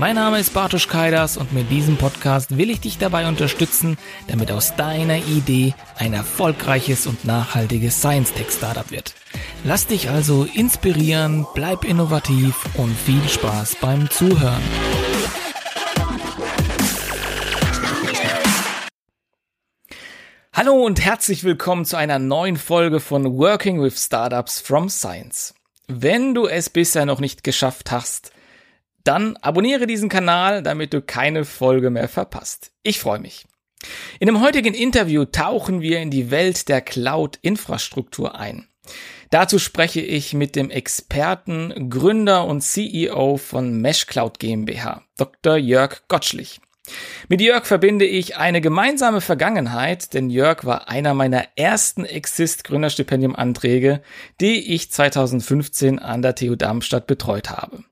Mein Name ist Bartosz Kaidas und mit diesem Podcast will ich dich dabei unterstützen, damit aus deiner Idee ein erfolgreiches und nachhaltiges Science-Tech-Startup wird. Lass dich also inspirieren, bleib innovativ und viel Spaß beim Zuhören. Hallo und herzlich willkommen zu einer neuen Folge von Working with Startups from Science. Wenn du es bisher noch nicht geschafft hast, dann abonniere diesen Kanal, damit du keine Folge mehr verpasst. Ich freue mich. In dem heutigen Interview tauchen wir in die Welt der Cloud-Infrastruktur ein. Dazu spreche ich mit dem Experten, Gründer und CEO von Mesh Cloud GmbH, Dr. Jörg Gottschlich. Mit Jörg verbinde ich eine gemeinsame Vergangenheit, denn Jörg war einer meiner ersten Exist Gründerstipendium Anträge, die ich 2015 an der TU Darmstadt betreut habe.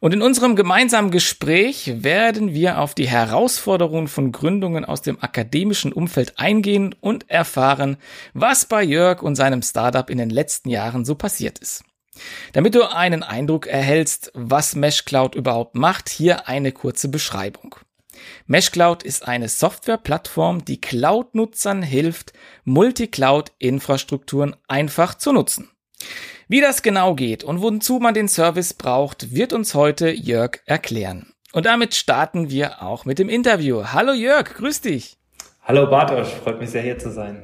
Und in unserem gemeinsamen Gespräch werden wir auf die Herausforderungen von Gründungen aus dem akademischen Umfeld eingehen und erfahren, was bei Jörg und seinem Startup in den letzten Jahren so passiert ist. Damit du einen Eindruck erhältst, was MeshCloud überhaupt macht, hier eine kurze Beschreibung. MeshCloud ist eine Softwareplattform, die Cloud-Nutzern hilft, Multicloud-Infrastrukturen einfach zu nutzen. Wie das genau geht und wozu man den Service braucht, wird uns heute Jörg erklären. Und damit starten wir auch mit dem Interview. Hallo Jörg, grüß dich. Hallo Bartosz, freut mich sehr hier zu sein.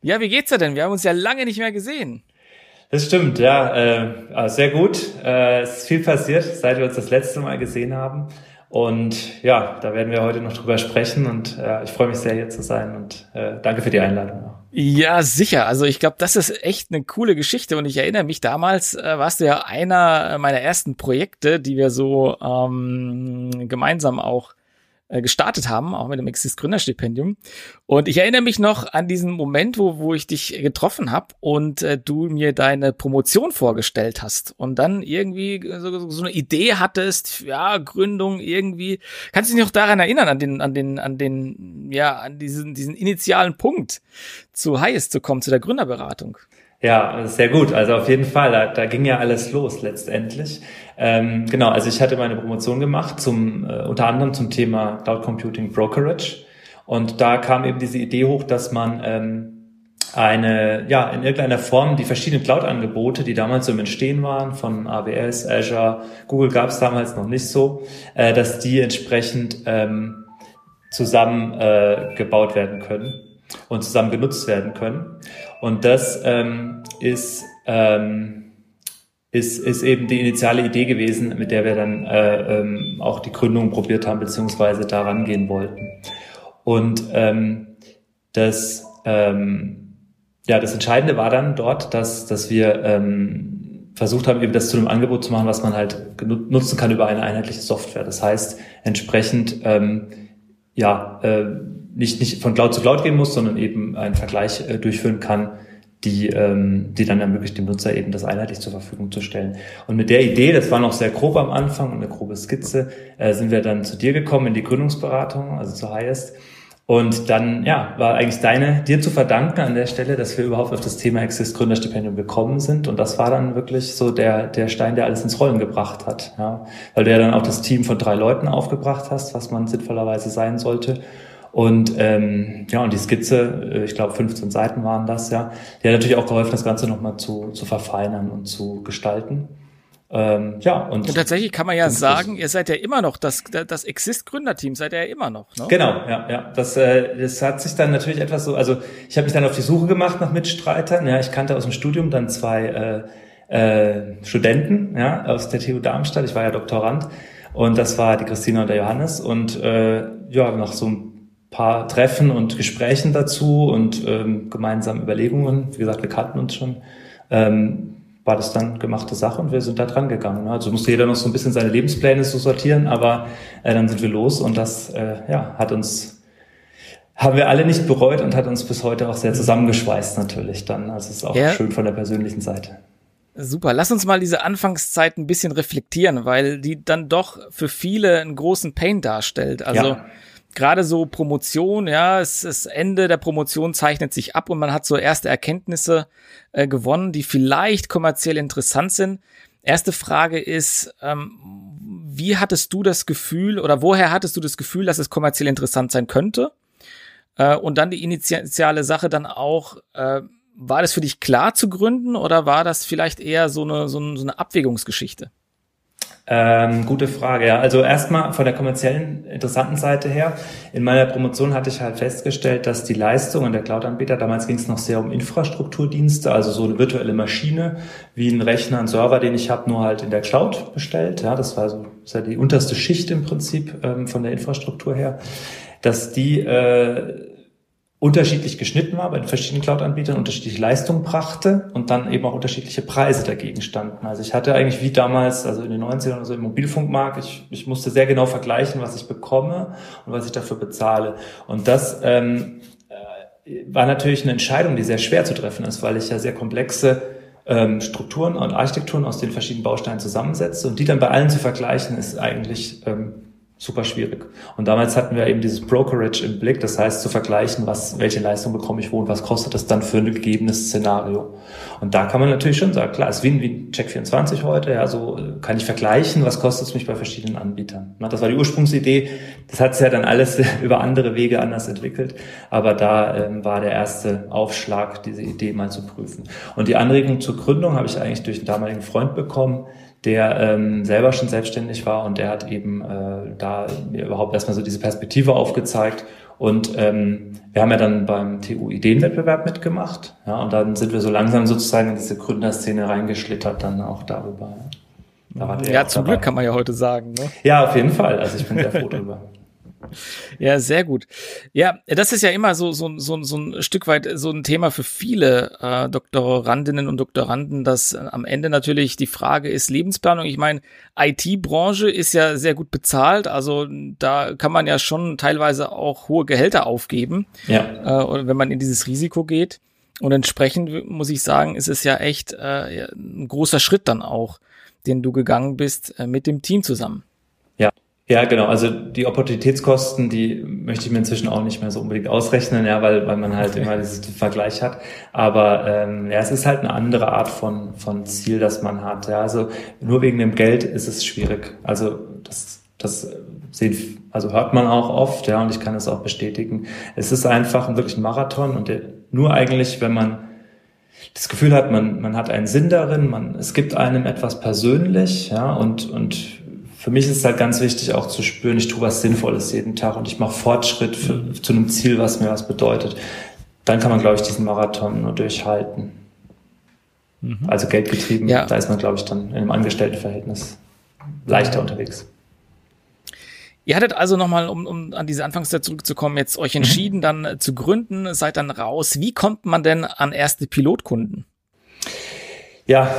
Ja, wie geht's dir denn? Wir haben uns ja lange nicht mehr gesehen. Das stimmt, ja, äh, sehr gut. Äh, es ist viel passiert, seit wir uns das letzte Mal gesehen haben. Und ja, da werden wir heute noch drüber sprechen und äh, ich freue mich sehr, hier zu sein und äh, danke für die Einladung. Ja, sicher. Also ich glaube, das ist echt eine coole Geschichte und ich erinnere mich damals, äh, warst du ja einer meiner ersten Projekte, die wir so ähm, gemeinsam auch gestartet haben, auch mit dem Exist Gründerstipendium. Und ich erinnere mich noch an diesen Moment, wo, wo ich dich getroffen habe und äh, du mir deine Promotion vorgestellt hast und dann irgendwie so, so eine Idee hattest, ja, Gründung irgendwie. Kannst du dich noch daran erinnern, an den, an den, an den, ja, an diesen, diesen initialen Punkt zu Highest zu kommen, zu der Gründerberatung? Ja, sehr gut. Also auf jeden Fall, da, da ging ja alles los letztendlich. Ähm, genau, also ich hatte meine Promotion gemacht zum äh, unter anderem zum Thema Cloud Computing Brokerage und da kam eben diese Idee hoch, dass man ähm, eine, ja, in irgendeiner Form die verschiedenen Cloud-Angebote, die damals so im Entstehen waren, von AWS, Azure, Google gab es damals noch nicht so, äh, dass die entsprechend ähm, zusammen äh, werden können und zusammen genutzt werden können. Und das ähm, ist, ähm, ist, ist eben die initiale Idee gewesen, mit der wir dann äh, ähm, auch die Gründung probiert haben, beziehungsweise da rangehen wollten. Und ähm, das, ähm, ja, das Entscheidende war dann dort, dass, dass wir ähm, versucht haben, eben das zu einem Angebot zu machen, was man halt nutzen kann über eine einheitliche Software. Das heißt, entsprechend ähm, ja, äh, nicht, nicht von Cloud zu Cloud gehen muss, sondern eben einen Vergleich äh, durchführen kann, die, ähm, die dann ermöglicht, dem Nutzer eben das einheitlich zur Verfügung zu stellen. Und mit der Idee, das war noch sehr grob am Anfang und eine grobe Skizze, äh, sind wir dann zu dir gekommen in die Gründungsberatung, also zu Highest. Und dann, ja, war eigentlich deine, dir zu verdanken an der Stelle, dass wir überhaupt auf das Thema Exist Gründerstipendium gekommen sind. Und das war dann wirklich so der, der Stein, der alles ins Rollen gebracht hat. Ja. Weil du ja dann auch das Team von drei Leuten aufgebracht hast, was man sinnvollerweise sein sollte. Und ähm, ja, und die Skizze, äh, ich glaube 15 Seiten waren das, ja, die hat natürlich auch geholfen, das Ganze nochmal zu, zu verfeinern und zu gestalten. Ähm, ja, und, und tatsächlich kann man ja sagen, ihr seid ja immer noch das, das Exist-Gründerteam, seid ihr ja immer noch. Ne? Genau, ja, ja. Das, äh, das hat sich dann natürlich etwas so, also ich habe mich dann auf die Suche gemacht nach Mitstreitern. Ja, ich kannte aus dem Studium dann zwei äh, äh, Studenten ja, aus der TU Darmstadt. Ich war ja Doktorand und das war die Christina und der Johannes. Und äh, ja, nach so ein paar Treffen und Gesprächen dazu und ähm, gemeinsam Überlegungen. Wie gesagt, wir kannten uns schon. Ähm, war das dann gemachte Sache und wir sind da dran gegangen. Also musste jeder noch so ein bisschen seine Lebenspläne so sortieren, aber äh, dann sind wir los und das äh, ja, hat uns haben wir alle nicht bereut und hat uns bis heute auch sehr zusammengeschweißt natürlich dann. Also es ist auch ja. schön von der persönlichen Seite. Super, lass uns mal diese Anfangszeit ein bisschen reflektieren, weil die dann doch für viele einen großen Pain darstellt. Also ja. Gerade so Promotion, ja, es, das Ende der Promotion zeichnet sich ab und man hat so erste Erkenntnisse äh, gewonnen, die vielleicht kommerziell interessant sind. Erste Frage ist, ähm, wie hattest du das Gefühl oder woher hattest du das Gefühl, dass es kommerziell interessant sein könnte? Äh, und dann die initiale Sache dann auch, äh, war das für dich klar zu gründen oder war das vielleicht eher so eine, so eine, so eine Abwägungsgeschichte? Ähm, gute Frage, ja. Also erstmal von der kommerziellen interessanten Seite her. In meiner Promotion hatte ich halt festgestellt, dass die Leistungen der Cloud-Anbieter, damals ging es noch sehr um Infrastrukturdienste, also so eine virtuelle Maschine, wie ein Rechner, ein Server, den ich habe, nur halt in der Cloud bestellt. Ja, das war so das war die unterste Schicht im Prinzip ähm, von der Infrastruktur her, dass die äh, unterschiedlich geschnitten war bei den verschiedenen Cloud-Anbietern, unterschiedliche Leistungen brachte und dann eben auch unterschiedliche Preise dagegen standen. Also ich hatte eigentlich wie damals, also in den 90ern oder so im Mobilfunkmarkt, ich, ich musste sehr genau vergleichen, was ich bekomme und was ich dafür bezahle. Und das ähm, äh, war natürlich eine Entscheidung, die sehr schwer zu treffen ist, weil ich ja sehr komplexe ähm, Strukturen und Architekturen aus den verschiedenen Bausteinen zusammensetze und die dann bei allen zu vergleichen, ist eigentlich ähm, super schwierig. Und damals hatten wir eben dieses Brokerage im Blick, das heißt zu vergleichen, was, welche Leistung bekomme ich wo und was kostet das dann für ein gegebenes Szenario. Und da kann man natürlich schon sagen, klar, es ist wie, wie Check24 heute, ja, so äh, kann ich vergleichen, was kostet es mich bei verschiedenen Anbietern. Das war die Ursprungsidee, das hat sich ja dann alles über andere Wege anders entwickelt, aber da ähm, war der erste Aufschlag, diese Idee mal zu prüfen. Und die Anregung zur Gründung habe ich eigentlich durch einen damaligen Freund bekommen, der ähm, selber schon selbstständig war und der hat eben äh, da mir überhaupt erstmal so diese Perspektive aufgezeigt. Und ähm, wir haben ja dann beim TU Ideenwettbewerb mitgemacht. Ja, und dann sind wir so langsam sozusagen in diese Gründerszene reingeschlittert, dann auch darüber. Da ja, zum dabei. Glück kann man ja heute sagen. Ne? Ja, auf jeden Fall. Also ich bin sehr froh drüber. Ja, sehr gut. Ja, das ist ja immer so, so, so, so ein Stück weit so ein Thema für viele äh, Doktorandinnen und Doktoranden, dass äh, am Ende natürlich die Frage ist Lebensplanung. Ich meine, IT-Branche ist ja sehr gut bezahlt, also da kann man ja schon teilweise auch hohe Gehälter aufgeben, ja. äh, wenn man in dieses Risiko geht. Und entsprechend muss ich sagen, ist es ja echt äh, ein großer Schritt dann auch, den du gegangen bist äh, mit dem Team zusammen. Ja, genau. Also die Opportunitätskosten, die möchte ich mir inzwischen auch nicht mehr so unbedingt ausrechnen, ja, weil, weil man halt immer diesen Vergleich hat. Aber ähm, ja, es ist halt eine andere Art von, von Ziel, das man hat. Ja, also nur wegen dem Geld ist es schwierig. Also das, das sehen, also hört man auch oft, ja, und ich kann es auch bestätigen. Es ist einfach wirklich ein Marathon und der, nur eigentlich, wenn man das Gefühl hat, man, man hat einen Sinn darin, man, es gibt einem etwas persönlich, ja, und, und für mich ist es halt ganz wichtig auch zu spüren, ich tue was Sinnvolles jeden Tag und ich mache Fortschritt für, mhm. zu einem Ziel, was mir was bedeutet. Dann kann man, glaube ich, diesen Marathon nur durchhalten. Mhm. Also geldgetrieben, ja. da ist man, glaube ich, dann in einem Angestelltenverhältnis leichter unterwegs. Ihr hattet also nochmal, um, um an diese Anfangszeit zurückzukommen, jetzt euch entschieden, dann äh, zu gründen, seid dann raus. Wie kommt man denn an erste Pilotkunden? Ja,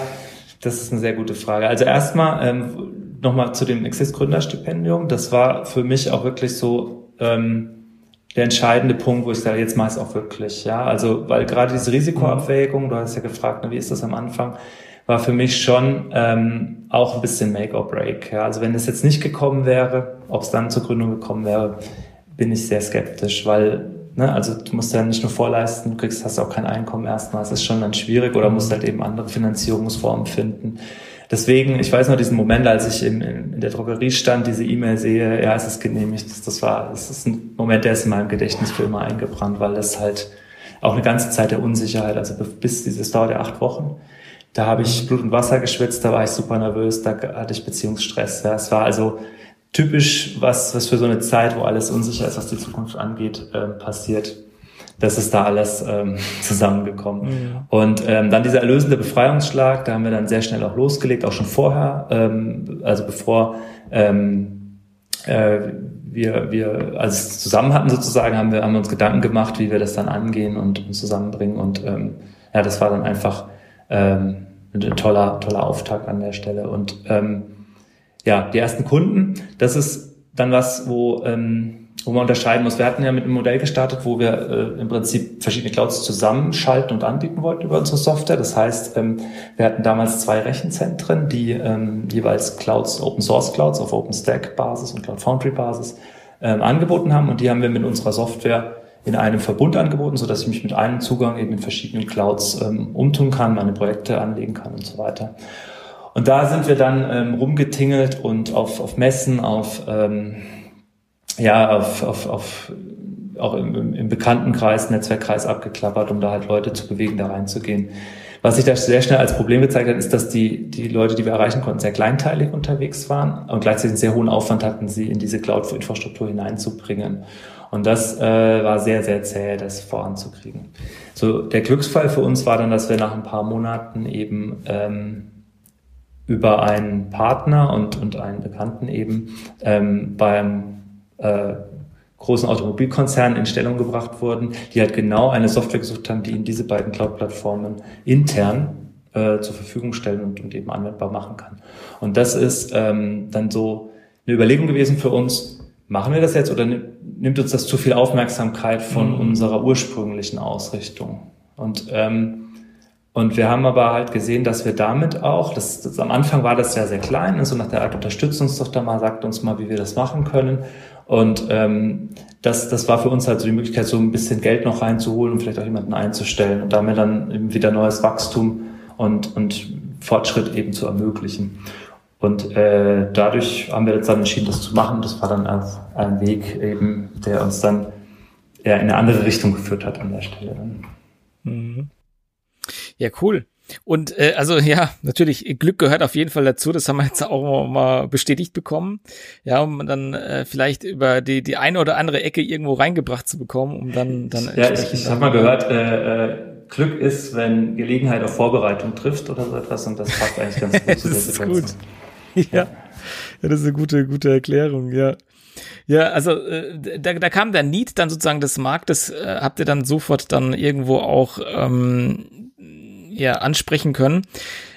das ist eine sehr gute Frage. Also erstmal ähm, nochmal zu dem Exist-Gründerstipendium. Das war für mich auch wirklich so ähm, der entscheidende Punkt, wo ich sage, jetzt mache ich es auch wirklich. Ja, also weil gerade diese Risikoabwägung, du hast ja gefragt, ne, wie ist das am Anfang, war für mich schon ähm, auch ein bisschen Make or Break. Ja, also wenn es jetzt nicht gekommen wäre, ob es dann zur Gründung gekommen wäre, bin ich sehr skeptisch, weil Ne, also du musst ja nicht nur vorleisten, du kriegst, hast auch kein Einkommen erstmal, es ist schon dann schwierig oder musst halt eben andere Finanzierungsformen finden. Deswegen, ich weiß noch diesen Moment, als ich in, in der Drogerie stand, diese E-Mail sehe, ja, es ist genehmigt. Das, war, das ist ein Moment, der ist in meinem Gedächtnis für immer eingebrannt, weil das halt auch eine ganze Zeit der Unsicherheit, also bis dieses dauert ja acht Wochen. Da habe ich Blut und Wasser geschwitzt, da war ich super nervös, da hatte ich Beziehungsstress. Ja. Es war also typisch, was, was für so eine Zeit, wo alles unsicher ist, was die Zukunft angeht, äh, passiert das ist da alles ähm, zusammengekommen. Mhm. Und ähm, dann dieser erlösende Befreiungsschlag, da haben wir dann sehr schnell auch losgelegt, auch schon vorher, ähm, also bevor ähm, äh, wir, wir als zusammen hatten sozusagen, haben wir, haben wir uns Gedanken gemacht, wie wir das dann angehen und, und zusammenbringen. Und ähm, ja, das war dann einfach ähm, ein toller, toller Auftakt an der Stelle. Und ähm, ja, die ersten Kunden, das ist dann was, wo ähm, wo man unterscheiden muss. Wir hatten ja mit einem Modell gestartet, wo wir äh, im Prinzip verschiedene Clouds zusammenschalten und anbieten wollten über unsere Software. Das heißt, ähm, wir hatten damals zwei Rechenzentren, die ähm, jeweils Clouds, Open Source Clouds auf OpenStack Basis und Cloud Foundry Basis ähm, angeboten haben und die haben wir mit unserer Software in einem Verbund angeboten, so dass ich mich mit einem Zugang eben in verschiedenen Clouds ähm, umtun kann, meine Projekte anlegen kann und so weiter. Und da sind wir dann ähm, rumgetingelt und auf, auf Messen, auf ähm, ja, auf, auf, auf auch im, im Bekanntenkreis, Netzwerkkreis abgeklappert, um da halt Leute zu bewegen, da reinzugehen. Was sich da sehr schnell als Problem gezeigt hat, ist, dass die, die Leute, die wir erreichen konnten, sehr kleinteilig unterwegs waren und gleichzeitig einen sehr hohen Aufwand hatten, sie in diese Cloud-Infrastruktur hineinzubringen. Und das äh, war sehr, sehr zäh, das voranzukriegen. So, der Glücksfall für uns war dann, dass wir nach ein paar Monaten eben ähm, über einen Partner und, und einen Bekannten eben ähm, beim äh, großen Automobilkonzernen in Stellung gebracht wurden, die halt genau eine Software gesucht haben, die ihnen diese beiden Cloud-Plattformen intern äh, zur Verfügung stellen und, und eben anwendbar machen kann. Und das ist ähm, dann so eine Überlegung gewesen für uns, machen wir das jetzt oder nimmt uns das zu viel Aufmerksamkeit von mhm. unserer ursprünglichen Ausrichtung? Und ähm, und wir haben aber halt gesehen, dass wir damit auch, das, das am Anfang war das ja sehr klein, so also nach der Art unterstützt uns doch da mal, sagt uns mal, wie wir das machen können. Und ähm, das, das war für uns halt so die Möglichkeit, so ein bisschen Geld noch reinzuholen und vielleicht auch jemanden einzustellen und damit dann eben wieder neues Wachstum und, und Fortschritt eben zu ermöglichen. Und äh, dadurch haben wir jetzt dann entschieden, das zu machen. Das war dann ein, ein Weg eben, der uns dann eher in eine andere Richtung geführt hat an der Stelle. Mhm. Ja, cool. Und äh, also ja, natürlich, Glück gehört auf jeden Fall dazu. Das haben wir jetzt auch mal bestätigt bekommen. Ja, um dann äh, vielleicht über die, die eine oder andere Ecke irgendwo reingebracht zu bekommen, um dann dann Ja, ich, ich habe mal gehört, äh, äh, Glück ist, wenn Gelegenheit auf Vorbereitung trifft oder so etwas und das passt eigentlich ganz gut zu der Situation. Gut. Ja. ja, das ist eine gute, gute Erklärung, ja. Ja, also äh, da, da kam der Need dann sozusagen des Marktes, äh, habt ihr dann sofort dann irgendwo auch ähm, ja, ansprechen können.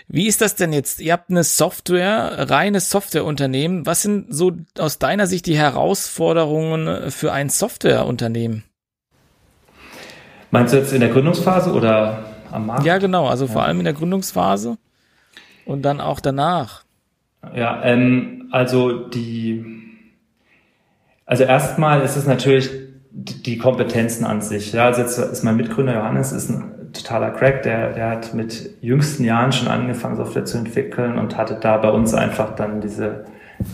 Wie ist das denn jetzt? Ihr habt eine Software, reines Softwareunternehmen. Was sind so aus deiner Sicht die Herausforderungen für ein Softwareunternehmen? Meinst du jetzt in der Gründungsphase oder am Markt? Ja, genau. Also vor allem in der Gründungsphase und dann auch danach. Ja, ähm, also die, also erstmal ist es natürlich die Kompetenzen an sich. Ja, also jetzt ist mein Mitgründer Johannes ist ein totaler Crack, der, der hat mit jüngsten Jahren schon angefangen, Software zu entwickeln und hatte da bei uns einfach dann diese,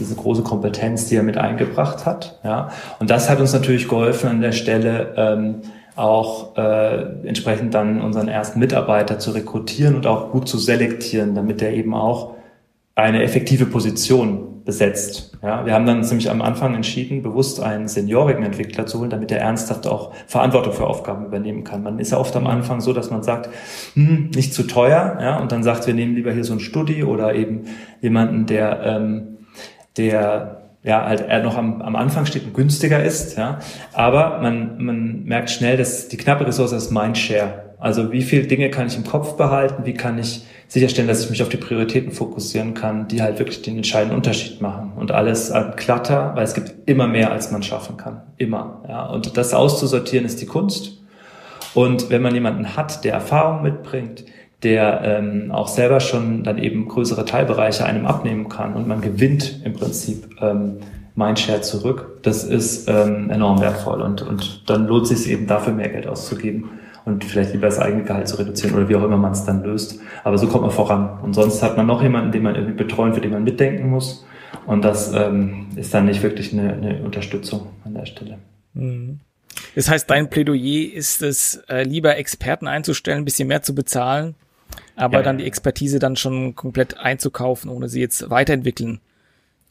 diese große Kompetenz, die er mit eingebracht hat. Ja. Und das hat uns natürlich geholfen an der Stelle, ähm, auch äh, entsprechend dann unseren ersten Mitarbeiter zu rekrutieren und auch gut zu selektieren, damit er eben auch eine effektive Position besetzt. Ja, wir haben dann nämlich am Anfang entschieden, bewusst einen seniorigen Entwickler zu holen, damit er ernsthaft auch Verantwortung für Aufgaben übernehmen kann. Man ist ja oft am Anfang so, dass man sagt, hm, nicht zu teuer, ja, und dann sagt, wir nehmen lieber hier so einen Studi oder eben jemanden, der, ähm, der ja, halt er noch am, am Anfang steht und günstiger ist, ja. Aber man, man merkt schnell, dass die knappe Ressource ist Mindshare. Also wie viele Dinge kann ich im Kopf behalten? Wie kann ich sicherstellen, dass ich mich auf die Prioritäten fokussieren kann, die halt wirklich den entscheidenden Unterschied machen. Und alles an Klatter, weil es gibt immer mehr, als man schaffen kann. Immer. Ja. Und das auszusortieren ist die Kunst. Und wenn man jemanden hat, der Erfahrung mitbringt, der ähm, auch selber schon dann eben größere Teilbereiche einem abnehmen kann und man gewinnt im Prinzip ähm, Mindshare zurück, das ist ähm, enorm wertvoll und, und dann lohnt es sich eben dafür mehr Geld auszugeben und vielleicht lieber das eigene Gehalt zu reduzieren oder wie auch immer man es dann löst. Aber so kommt man voran. Und sonst hat man noch jemanden, den man irgendwie betreuen, für den man mitdenken muss. Und das ähm, ist dann nicht wirklich eine, eine Unterstützung an der Stelle. Mhm. Das heißt, dein Plädoyer ist es, äh, lieber Experten einzustellen, ein bisschen mehr zu bezahlen, aber ja. dann die Expertise dann schon komplett einzukaufen, ohne sie jetzt weiterentwickeln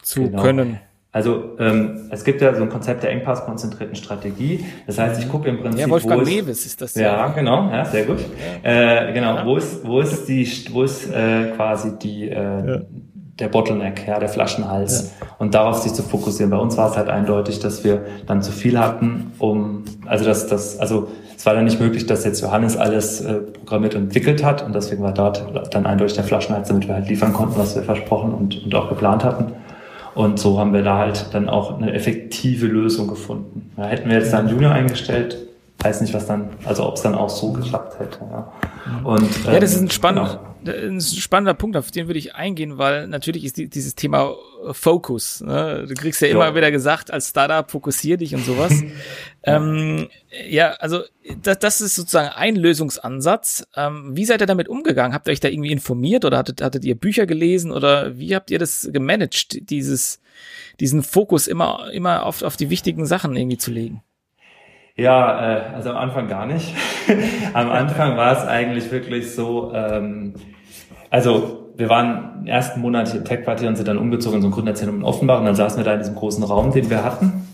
zu genau. können. Also ähm, es gibt ja so ein Konzept der engpasskonzentrierten Strategie. Das heißt, ich gucke im Prinzip, ja, Wolfgang wo Mewes ist das. Ja, ja, genau, ja, sehr gut. Ja. Äh, genau, ja. wo ist wo ist die wo ist äh, quasi die äh, ja. der Bottleneck, ja, der Flaschenhals und darauf sich zu fokussieren. Bei uns war es halt eindeutig, dass wir dann zu viel hatten, um also dass das also es war dann nicht möglich, dass jetzt Johannes alles äh, programmiert und entwickelt hat und deswegen war dort dann eindeutig der Flaschenhals, damit wir halt liefern konnten, was wir versprochen und, und auch geplant hatten. Und so haben wir da halt dann auch eine effektive Lösung gefunden. Ja, hätten wir jetzt da einen Junior eingestellt, weiß nicht, was dann, also ob es dann auch so geklappt hätte. Ja, und, ähm, ja das ist ein ähm, spannender, genau. Ein spannender Punkt, auf den würde ich eingehen, weil natürlich ist die, dieses Thema Focus. Ne? Du kriegst ja immer jo. wieder gesagt, als Startup fokussier dich und sowas. ähm, ja, also das, das ist sozusagen ein Lösungsansatz. Ähm, wie seid ihr damit umgegangen? Habt ihr euch da irgendwie informiert oder hattet, hattet ihr Bücher gelesen oder wie habt ihr das gemanagt, dieses, diesen Fokus immer, immer auf, auf die wichtigen Sachen irgendwie zu legen? Ja, äh, also am Anfang gar nicht. am Anfang war es eigentlich wirklich so, ähm, also wir waren im ersten Monat im Tech-Quartier und sind dann umgezogen in so ein Gründerzentrum in Offenbach und dann saßen wir da in diesem großen Raum, den wir hatten.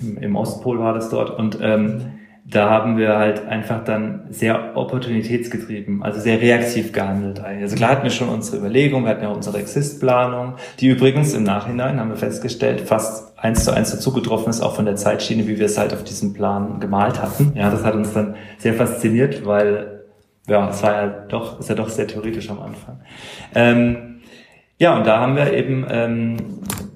Im, im Ostpol war das dort und ähm, da haben wir halt einfach dann sehr opportunitätsgetrieben, also sehr reaktiv gehandelt. Also klar hatten wir schon unsere Überlegungen, wir hatten ja unsere Exist-Planung, die übrigens im Nachhinein, haben wir festgestellt, fast eins zu eins dazu getroffen ist, auch von der Zeitschiene, wie wir es halt auf diesem Plan gemalt hatten. Ja, das hat uns dann sehr fasziniert, weil ja, es war ja doch, ist ja doch sehr theoretisch am Anfang. Ähm, ja, und da haben wir eben ähm,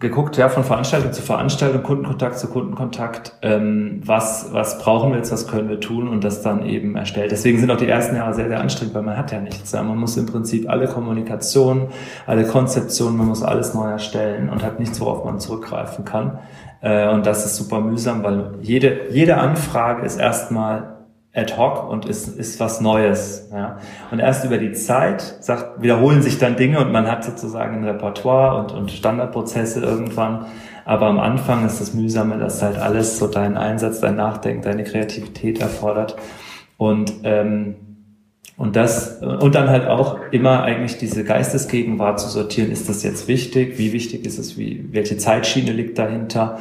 geguckt, ja, von Veranstaltung zu Veranstaltung, Kundenkontakt zu Kundenkontakt, ähm, was, was brauchen wir jetzt, was können wir tun und das dann eben erstellt. Deswegen sind auch die ersten Jahre sehr, sehr anstrengend, weil man hat ja nichts. Ja. Man muss im Prinzip alle Kommunikation, alle Konzeptionen, man muss alles neu erstellen und hat nichts, worauf man zurückgreifen kann. Äh, und das ist super mühsam, weil jede, jede Anfrage ist erstmal ad hoc und ist, ist was Neues. Ja. Und erst über die Zeit sagt, wiederholen sich dann Dinge und man hat sozusagen ein Repertoire und, und Standardprozesse irgendwann. Aber am Anfang ist das Mühsame, dass halt alles so deinen Einsatz, dein Nachdenken, deine Kreativität erfordert. Und, ähm, und das, und dann halt auch immer eigentlich diese Geistesgegenwart zu sortieren. Ist das jetzt wichtig? Wie wichtig ist es? Wie, welche Zeitschiene liegt dahinter?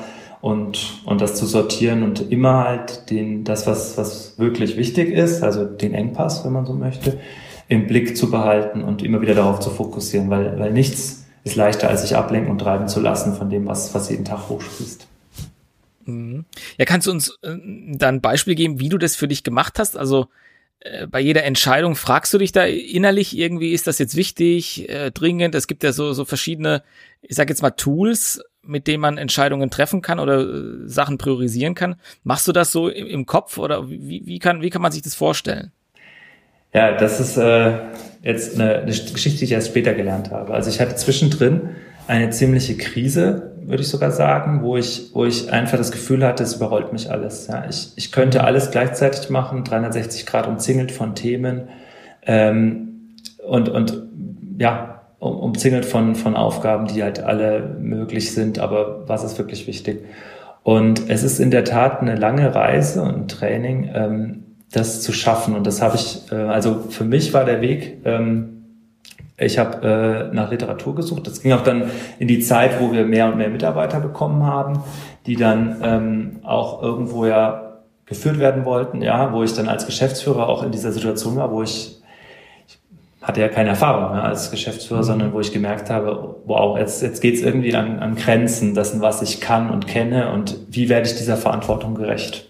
Und, und das zu sortieren und immer halt den, das, was, was wirklich wichtig ist, also den Engpass, wenn man so möchte, im Blick zu behalten und immer wieder darauf zu fokussieren, weil, weil nichts ist leichter, als sich ablenken und treiben zu lassen von dem, was, was jeden Tag hochsprießt. Mhm. Ja, kannst du uns äh, da ein Beispiel geben, wie du das für dich gemacht hast? Also äh, bei jeder Entscheidung fragst du dich da innerlich irgendwie, ist das jetzt wichtig, äh, dringend? Es gibt ja so, so verschiedene, ich sag jetzt mal Tools, mit dem man Entscheidungen treffen kann oder äh, Sachen priorisieren kann. Machst du das so im, Kopf oder wie, wie, kann, wie kann man sich das vorstellen? Ja, das ist äh, jetzt eine, eine Geschichte, die ich erst später gelernt habe. Also ich hatte zwischendrin eine ziemliche Krise, würde ich sogar sagen, wo ich, wo ich einfach das Gefühl hatte, es überrollt mich alles. Ja, ich, ich könnte alles gleichzeitig machen, 360 Grad umzingelt von Themen ähm, und, und ja, um, umzingelt von, von Aufgaben, die halt alle möglich sind, aber was ist wirklich wichtig? Und es ist in der Tat eine lange Reise und ein Training, ähm, das zu schaffen. Und das habe ich, äh, also für mich war der Weg, ähm, ich habe äh, nach Literatur gesucht. Das ging auch dann in die Zeit, wo wir mehr und mehr Mitarbeiter bekommen haben, die dann ähm, auch irgendwo ja geführt werden wollten, ja, wo ich dann als Geschäftsführer auch in dieser Situation war, wo ich hatte ja keine Erfahrung ne, als Geschäftsführer, mhm. sondern wo ich gemerkt habe, wow, jetzt, jetzt geht's irgendwie an, an Grenzen dessen, was ich kann und kenne und wie werde ich dieser Verantwortung gerecht.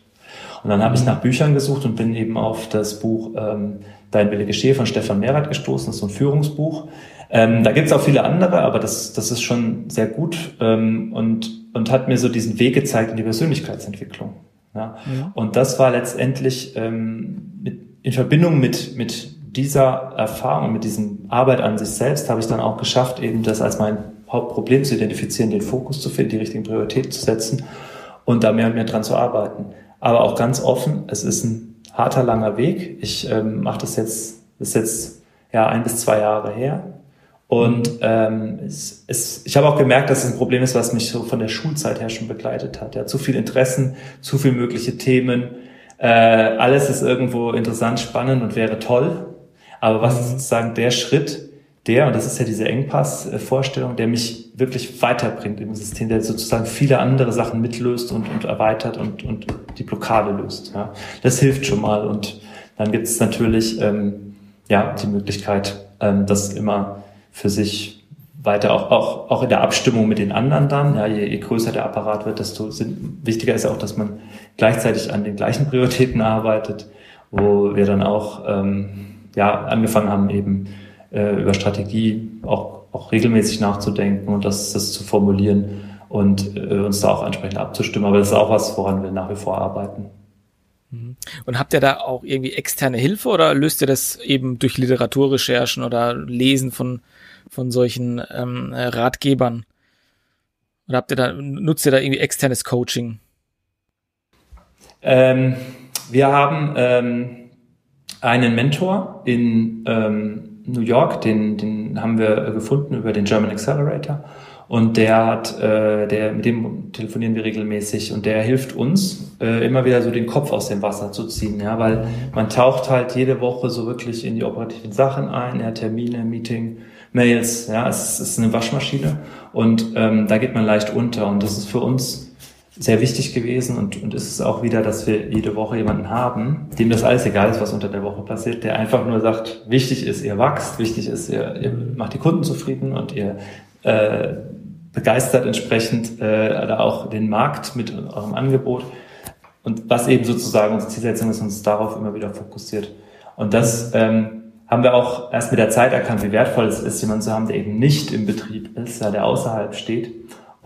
Und dann habe ich mhm. nach Büchern gesucht und bin eben auf das Buch ähm, Dein Wille geschehe von Stefan Merath gestoßen, das ist so ein Führungsbuch. Ähm, da gibt's auch viele andere, aber das, das ist schon sehr gut ähm, und, und hat mir so diesen Weg gezeigt in die Persönlichkeitsentwicklung. Ja? ja. Und das war letztendlich ähm, mit, in Verbindung mit, mit dieser Erfahrung, mit diesem Arbeit an sich selbst, habe ich dann auch geschafft, eben das als mein Hauptproblem zu identifizieren, den Fokus zu finden, die richtigen Prioritäten zu setzen und da mehr und mehr dran zu arbeiten. Aber auch ganz offen, es ist ein harter, langer Weg. Ich ähm, mache das jetzt, das ist jetzt ja ein bis zwei Jahre her. Und ähm, es, es, ich habe auch gemerkt, dass es ein Problem ist, was mich so von der Schulzeit her schon begleitet hat. Ja, zu viel Interessen, zu viel mögliche Themen. Äh, alles ist irgendwo interessant, spannend und wäre toll. Aber was ist sozusagen der Schritt, der, und das ist ja diese Engpass-Vorstellung, der mich wirklich weiterbringt im System, der sozusagen viele andere Sachen mitlöst und, und erweitert und, und die Blockade löst. Ja. Das hilft schon mal. Und dann gibt es natürlich ähm, ja, die Möglichkeit, ähm, das immer für sich weiter auch, auch, auch in der Abstimmung mit den anderen dann, ja, je, je größer der Apparat wird, desto sind, wichtiger ist auch, dass man gleichzeitig an den gleichen Prioritäten arbeitet, wo wir dann auch ähm, ja, angefangen haben, eben äh, über Strategie auch, auch regelmäßig nachzudenken und das, das zu formulieren und äh, uns da auch entsprechend abzustimmen. Aber das ist auch was, woran wir nach wie vor arbeiten. Mhm. Und habt ihr da auch irgendwie externe Hilfe oder löst ihr das eben durch Literaturrecherchen oder Lesen von, von solchen ähm, Ratgebern? Oder habt ihr da, nutzt ihr da irgendwie externes Coaching? Ähm, wir haben ähm, einen Mentor in ähm, New York, den, den haben wir gefunden über den German Accelerator. Und der hat, äh, der, mit dem telefonieren wir regelmäßig und der hilft uns, äh, immer wieder so den Kopf aus dem Wasser zu ziehen, ja, weil man taucht halt jede Woche so wirklich in die operativen Sachen ein, ja, Termine, Meeting, Mails, ja, es ist eine Waschmaschine und ähm, da geht man leicht unter und das ist für uns sehr wichtig gewesen und, und ist es auch wieder, dass wir jede Woche jemanden haben, dem das alles egal ist, was unter der Woche passiert, der einfach nur sagt, wichtig ist, ihr wachst, wichtig ist, ihr, ihr macht die Kunden zufrieden und ihr äh, begeistert entsprechend äh, auch den Markt mit eurem Angebot. Und was eben sozusagen unsere Zielsetzung ist, uns darauf immer wieder fokussiert. Und das ähm, haben wir auch erst mit der Zeit erkannt, wie wertvoll es ist, jemanden zu haben, der eben nicht im Betrieb ist, ja, der außerhalb steht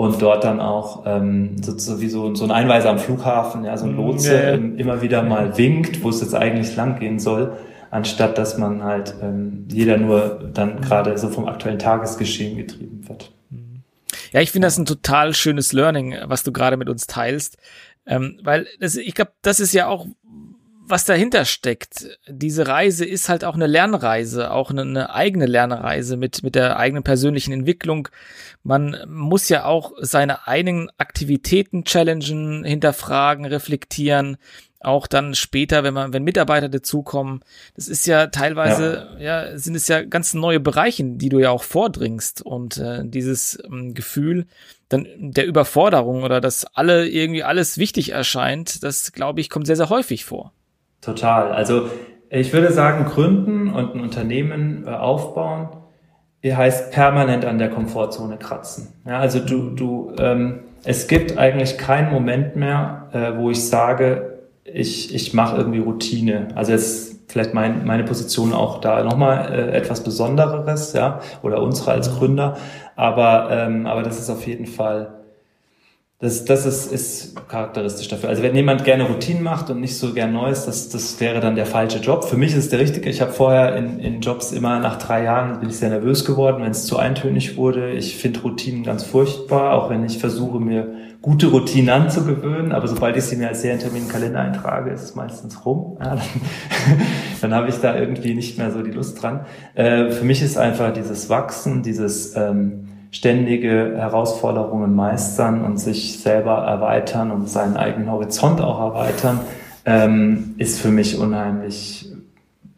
und dort dann auch ähm, so, wie so, so ein Einweiser am Flughafen, ja, so ein Lotse ja, ja. immer wieder mal winkt, wo es jetzt eigentlich lang gehen soll, anstatt dass man halt ähm, jeder nur dann gerade so vom aktuellen Tagesgeschehen getrieben wird. Ja, ich finde das ein total schönes Learning, was du gerade mit uns teilst, ähm, weil das, ich glaube, das ist ja auch was dahinter steckt. Diese Reise ist halt auch eine Lernreise, auch eine, eine, eigene Lernreise mit, mit der eigenen persönlichen Entwicklung. Man muss ja auch seine eigenen Aktivitäten challengen, hinterfragen, reflektieren. Auch dann später, wenn man, wenn Mitarbeiter dazukommen, das ist ja teilweise, ja. ja, sind es ja ganz neue Bereiche, die du ja auch vordringst. Und äh, dieses ähm, Gefühl dann der Überforderung oder dass alle irgendwie alles wichtig erscheint, das glaube ich, kommt sehr, sehr häufig vor. Total. Also ich würde sagen, gründen und ein Unternehmen äh, aufbauen, heißt permanent an der Komfortzone kratzen. Ja, also du, du, ähm, es gibt eigentlich keinen Moment mehr, äh, wo ich sage, ich, ich mache irgendwie Routine. Also jetzt vielleicht mein, meine Position auch da nochmal äh, etwas Besondereres, ja, oder unsere als Gründer. Aber, ähm, aber das ist auf jeden Fall das, das ist, ist charakteristisch dafür. Also wenn jemand gerne Routinen macht und nicht so gern Neues, das, das wäre dann der falsche Job. Für mich ist es der richtige. Ich habe vorher in, in Jobs immer nach drei Jahren bin ich sehr nervös geworden, wenn es zu eintönig wurde. Ich finde Routinen ganz furchtbar, auch wenn ich versuche, mir gute Routinen anzugewöhnen. Aber sobald ich sie mir als Serientermin Kalender eintrage, ist es meistens rum. Ja, dann dann habe ich da irgendwie nicht mehr so die Lust dran. Äh, für mich ist einfach dieses Wachsen, dieses... Ähm, ständige Herausforderungen meistern und sich selber erweitern und seinen eigenen Horizont auch erweitern, ähm, ist für mich unheimlich,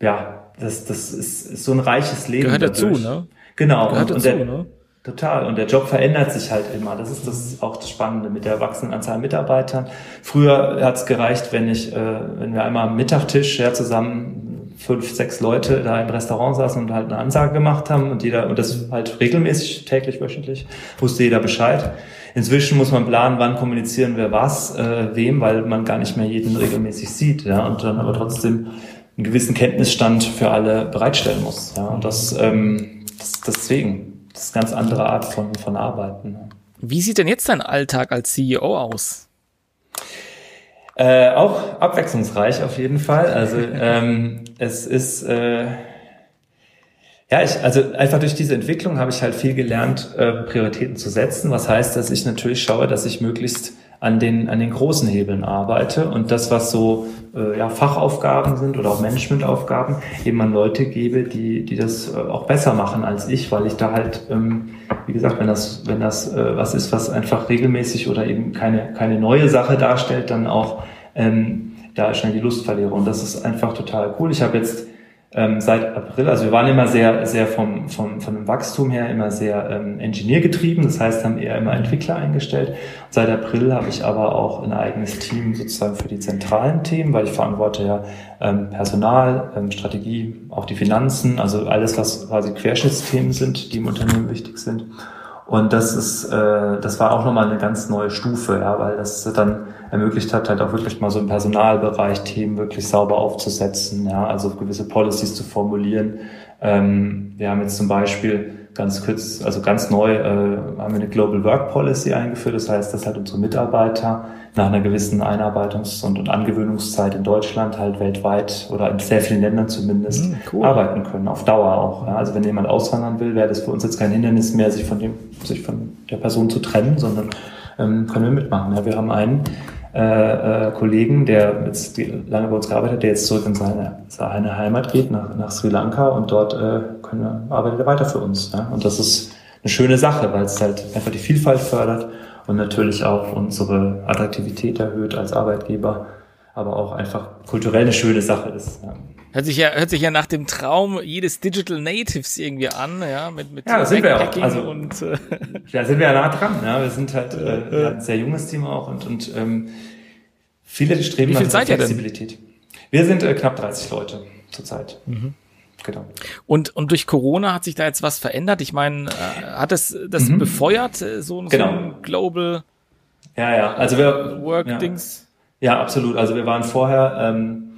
ja, das, das ist, ist so ein reiches Leben. Gehört dazu, ne? Genau. Gehört und, dazu, und der, ne? Total. Und der Job verändert sich halt immer. Das ist das auch das Spannende mit der wachsenden Anzahl Mitarbeitern. Früher hat es gereicht, wenn ich, äh, wenn wir einmal am Mittagtisch ja, zusammen fünf, sechs Leute da im Restaurant saßen und halt eine Ansage gemacht haben und jeder, und das halt regelmäßig, täglich, wöchentlich, wusste jeder Bescheid. Inzwischen muss man planen, wann kommunizieren wir was, äh, wem, weil man gar nicht mehr jeden regelmäßig sieht, ja, und dann aber trotzdem einen gewissen Kenntnisstand für alle bereitstellen muss, ja, und das, ähm, das deswegen, das ist eine ganz andere Art von, von Arbeiten. Wie sieht denn jetzt dein Alltag als CEO aus? Äh, auch abwechslungsreich auf jeden Fall. Also ähm, es ist äh, ja, ich, also einfach durch diese Entwicklung habe ich halt viel gelernt, äh, Prioritäten zu setzen. Was heißt, dass ich natürlich schaue, dass ich möglichst an den, an den großen Hebeln arbeite und das, was so äh, ja, Fachaufgaben sind oder auch Managementaufgaben, eben an Leute gebe, die, die das äh, auch besser machen als ich, weil ich da halt, ähm, wie gesagt, wenn das, wenn das äh, was ist, was einfach regelmäßig oder eben keine, keine neue Sache darstellt, dann auch ähm, da schnell die Lust verliere. Und das ist einfach total cool. Ich habe jetzt ähm, seit April, also wir waren immer sehr, sehr vom, vom, von dem Wachstum her immer sehr ähm, Engineer-getrieben, das heißt, haben eher immer Entwickler eingestellt. Und seit April habe ich aber auch ein eigenes Team sozusagen für die zentralen Themen, weil ich verantworte ja ähm, Personal, ähm, Strategie, auch die Finanzen, also alles, was quasi Querschnittsthemen sind, die im Unternehmen wichtig sind. Und das ist, äh, das war auch nochmal eine ganz neue Stufe, ja, weil das dann ermöglicht hat, halt auch wirklich mal so im Personalbereich Themen wirklich sauber aufzusetzen, ja, also gewisse Policies zu formulieren. Ähm, wir haben jetzt zum Beispiel ganz kurz, also ganz neu, äh, haben wir eine Global Work Policy eingeführt. Das heißt, dass halt unsere Mitarbeiter nach einer gewissen Einarbeitungs- und, und Angewöhnungszeit in Deutschland halt weltweit oder in sehr vielen Ländern zumindest mm, cool. arbeiten können, auf Dauer auch. Ja. Also wenn jemand auswandern will, wäre das für uns jetzt kein Hindernis mehr, sich von dem, sich von der Person zu trennen, sondern ähm, können wir mitmachen. Ja. Wir haben einen äh, äh, Kollegen, der jetzt lange bei uns gearbeitet hat, der jetzt zurück in seine, seine Heimat geht, nach, nach Sri Lanka und dort äh, können arbeitet er weiter für uns. Ja? Und das ist eine schöne Sache, weil es halt einfach die Vielfalt fördert und natürlich auch unsere Attraktivität erhöht als Arbeitgeber, aber auch einfach kulturell eine schöne Sache ist. Ja. Hört sich ja, hört sich ja nach dem Traum jedes Digital Natives irgendwie an, ja, mit, mit ja, das sind wir auch. Also, und, äh, da sind wir ja nah dran, ja. Wir sind halt äh, wir ein sehr junges Team auch und, und ähm, viele streben Wie viel nach Flexibilität. Wir sind äh, knapp 30 Leute zurzeit. Mhm. Genau. Und, und durch Corona hat sich da jetzt was verändert? Ich meine, äh, hat es das mhm. befeuert, äh, so, genau. so ein Global ja, ja. Also wir, Work-Dings? Ja. ja. absolut. Also wir waren vorher ähm,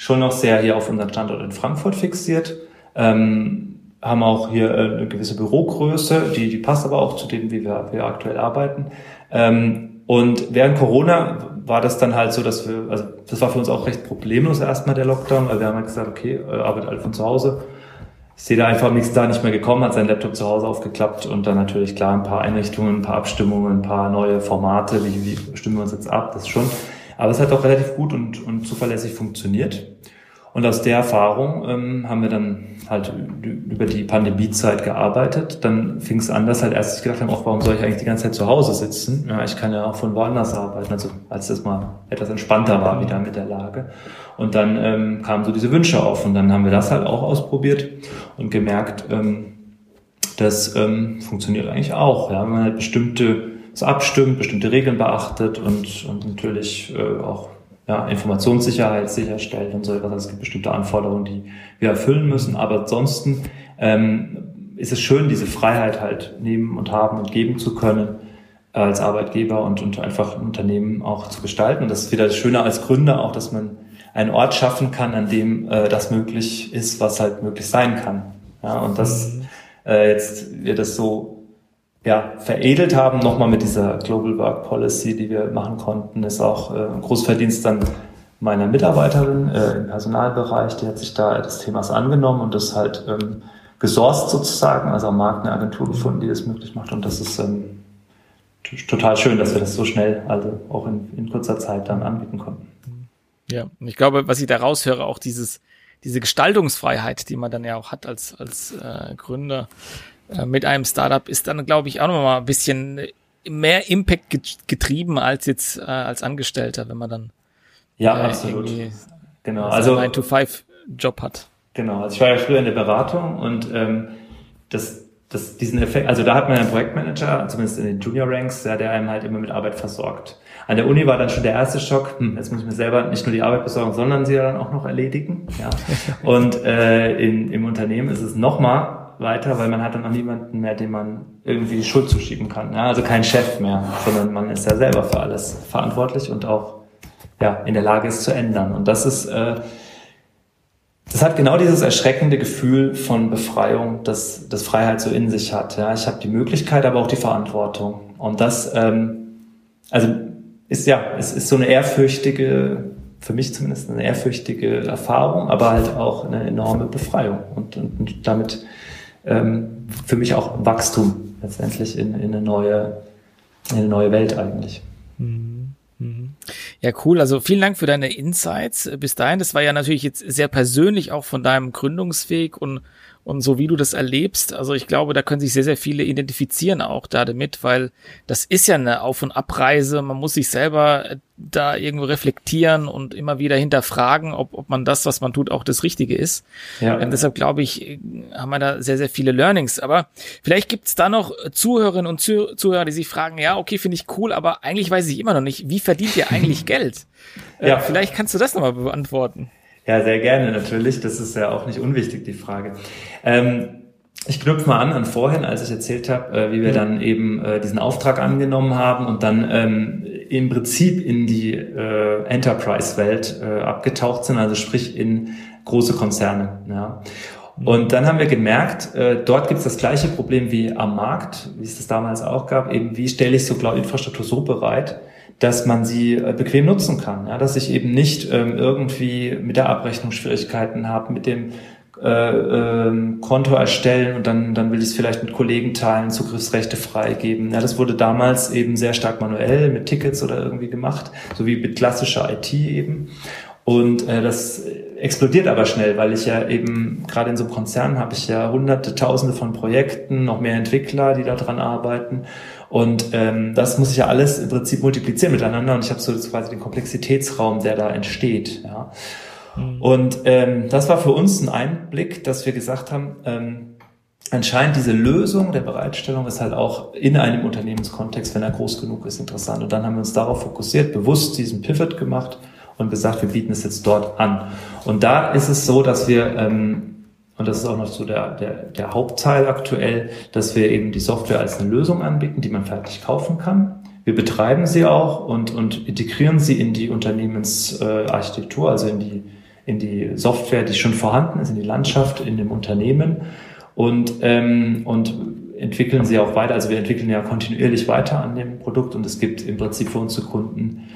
schon noch sehr hier auf unseren Standort in Frankfurt fixiert. Ähm, haben auch hier äh, eine gewisse Bürogröße, die, die passt aber auch zu dem, wie wir, wir aktuell arbeiten. Ähm, und während Corona war das dann halt so, dass wir, also das war für uns auch recht problemlos erstmal der Lockdown, weil wir haben halt gesagt, okay, äh, arbeitet alle von zu Hause. Ist jeder einfach nächsten Tag nicht mehr gekommen, hat seinen Laptop zu Hause aufgeklappt und dann natürlich klar ein paar Einrichtungen, ein paar Abstimmungen, ein paar neue Formate, wie, wie stimmen wir uns jetzt ab, das schon. Aber es hat auch relativ gut und, und zuverlässig funktioniert. Und aus der Erfahrung ähm, haben wir dann halt über die Pandemiezeit gearbeitet. Dann fing es an, dass halt erst gedacht haben, auch warum soll ich eigentlich die ganze Zeit zu Hause sitzen? Ja, ich kann ja auch von woanders arbeiten. Also als das mal etwas entspannter war wieder mit der Lage. Und dann ähm, kamen so diese Wünsche auf und dann haben wir das halt auch ausprobiert und gemerkt, ähm, das ähm, funktioniert eigentlich auch. Ja, wenn man halt bestimmte es abstimmt, bestimmte Regeln beachtet und, und natürlich äh, auch ja, Informationssicherheit sicherstellt und so etwas. Also es gibt bestimmte Anforderungen, die wir erfüllen müssen. Aber ansonsten ähm, ist es schön, diese Freiheit halt nehmen und haben und geben zu können als Arbeitgeber und, und einfach ein Unternehmen auch zu gestalten. Und das ist wieder das Schöne als Gründer auch, dass man einen Ort schaffen kann, an dem äh, das möglich ist, was halt möglich sein kann. Ja, und das mhm. äh, jetzt wir das so ja, veredelt haben, nochmal mit dieser Global Work Policy, die wir machen konnten, ist auch äh, ein Großverdienst dann meiner Mitarbeiterin äh, im Personalbereich, die hat sich da des Themas angenommen und das halt ähm, gesourced sozusagen, also am Markt eine Agentur gefunden, die das möglich macht. Und das ist ähm, total schön, dass wir das so schnell, also auch in, in kurzer Zeit dann anbieten konnten. Ja, und ich glaube, was ich da raushöre, auch dieses, diese Gestaltungsfreiheit, die man dann ja auch hat als, als äh, Gründer, äh, mit einem Startup ist dann, glaube ich, auch nochmal ein bisschen mehr Impact getrieben als jetzt äh, als Angestellter, wenn man dann ja äh, absolut genau also 9 to 5 Job hat. Genau, also ich war ja früher in der Beratung und ähm, das das, diesen Effekt, also da hat man einen Projektmanager, zumindest in den Junior Ranks, ja, der einem halt immer mit Arbeit versorgt. An der Uni war dann schon der erste Schock, hm, jetzt muss ich mir selber nicht nur die Arbeit besorgen, sondern sie dann auch noch erledigen. Ja. Und äh, in, im Unternehmen ist es nochmal weiter, weil man hat dann auch niemanden mehr, dem man irgendwie die Schuld zuschieben kann. Ja? Also kein Chef mehr, sondern man ist ja selber für alles verantwortlich und auch ja, in der Lage, es zu ändern. Und das ist, äh, das hat genau dieses erschreckende Gefühl von Befreiung, das, das Freiheit so in sich hat. Ja? Ich habe die Möglichkeit, aber auch die Verantwortung. Und das, ähm, also ist ja, es ist so eine ehrfürchtige für mich zumindest eine ehrfürchtige Erfahrung, aber halt auch eine enorme Befreiung und, und, und damit ähm, für mich auch Wachstum letztendlich in, in, eine neue, in eine neue Welt eigentlich. Mhm. Mhm. Ja, cool. Also vielen Dank für deine Insights bis dahin. Das war ja natürlich jetzt sehr persönlich auch von deinem Gründungsweg und und so wie du das erlebst, also ich glaube, da können sich sehr, sehr viele identifizieren auch da damit, weil das ist ja eine Auf- und Abreise. Man muss sich selber da irgendwo reflektieren und immer wieder hinterfragen, ob, ob man das, was man tut, auch das Richtige ist. Ja. Und deshalb glaube ich, haben wir da sehr, sehr viele Learnings. Aber vielleicht gibt es da noch Zuhörerinnen und Zuhörer, die sich fragen, ja, okay, finde ich cool, aber eigentlich weiß ich immer noch nicht, wie verdient ihr eigentlich Geld? ja. Äh, vielleicht kannst du das nochmal beantworten. Ja, sehr gerne natürlich. Das ist ja auch nicht unwichtig, die Frage. Ähm, ich knüpfe mal an an vorhin, als ich erzählt habe, äh, wie wir dann eben äh, diesen Auftrag angenommen haben und dann ähm, im Prinzip in die äh, Enterprise-Welt äh, abgetaucht sind, also sprich in große Konzerne. Ja. Und dann haben wir gemerkt, äh, dort gibt es das gleiche Problem wie am Markt, wie es das damals auch gab, eben wie stelle ich so Cloud-Infrastruktur so bereit, dass man sie äh, bequem nutzen kann, ja, dass ich eben nicht ähm, irgendwie mit der Abrechnung Schwierigkeiten habe, mit dem äh, äh, Konto erstellen und dann, dann will ich es vielleicht mit Kollegen teilen, Zugriffsrechte freigeben. Ja, das wurde damals eben sehr stark manuell mit Tickets oder irgendwie gemacht, so wie mit klassischer IT eben. Und äh, das explodiert aber schnell, weil ich ja eben, gerade in so einem Konzern habe ich ja hunderte, tausende von Projekten, noch mehr Entwickler, die da dran arbeiten. Und ähm, das muss ich ja alles im Prinzip multiplizieren miteinander und ich habe so quasi den Komplexitätsraum, der da entsteht. Ja. Mhm. Und ähm, das war für uns ein Einblick, dass wir gesagt haben, ähm, anscheinend diese Lösung der Bereitstellung ist halt auch in einem Unternehmenskontext, wenn er groß genug ist, interessant. Und dann haben wir uns darauf fokussiert, bewusst diesen Pivot gemacht und gesagt, wir bieten es jetzt dort an. Und da ist es so, dass wir, ähm, und das ist auch noch so der, der, der Hauptteil aktuell, dass wir eben die Software als eine Lösung anbieten, die man fertig kaufen kann. Wir betreiben sie auch und, und integrieren sie in die Unternehmensarchitektur, äh, also in die, in die Software, die schon vorhanden ist, in die Landschaft, in dem Unternehmen und, ähm, und entwickeln sie auch weiter. Also wir entwickeln ja kontinuierlich weiter an dem Produkt und es gibt im Prinzip für unsere Kunden